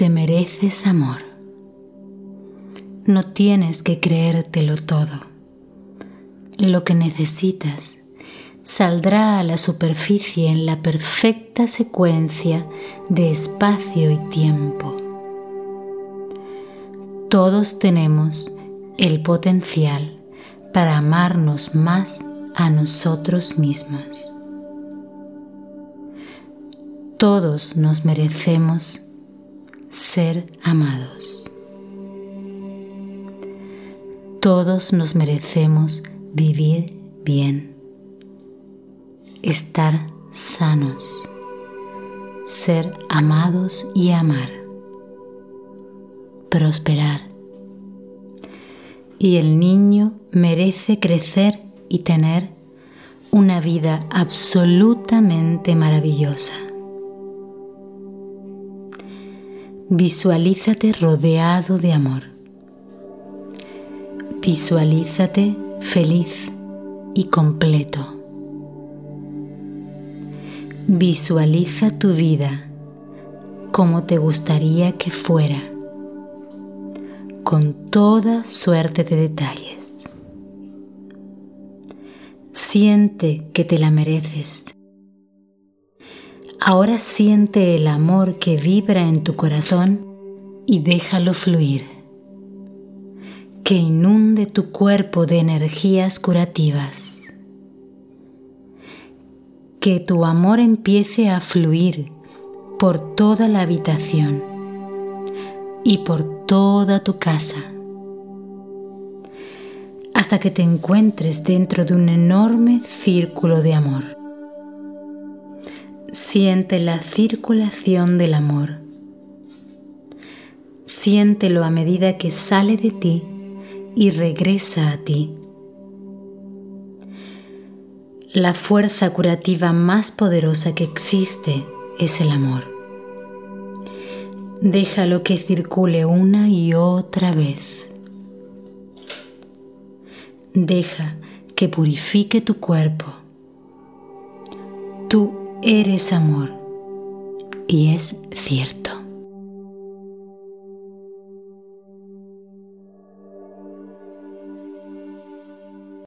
Te mereces amor. No tienes que creértelo todo. Lo que necesitas saldrá a la superficie en la perfecta secuencia de espacio y tiempo. Todos tenemos el potencial para amarnos más a nosotros mismos. Todos nos merecemos ser amados. Todos nos merecemos vivir bien, estar sanos, ser amados y amar, prosperar. Y el niño merece crecer y tener una vida absolutamente maravillosa. Visualízate rodeado de amor. Visualízate feliz y completo. Visualiza tu vida como te gustaría que fuera, con toda suerte de detalles. Siente que te la mereces Ahora siente el amor que vibra en tu corazón y déjalo fluir. Que inunde tu cuerpo de energías curativas. Que tu amor empiece a fluir por toda la habitación y por toda tu casa hasta que te encuentres dentro de un enorme círculo de amor. Siente la circulación del amor. Siéntelo a medida que sale de ti y regresa a ti. La fuerza curativa más poderosa que existe es el amor. Déjalo que circule una y otra vez. Deja que purifique tu cuerpo. Tú Eres amor y es cierto.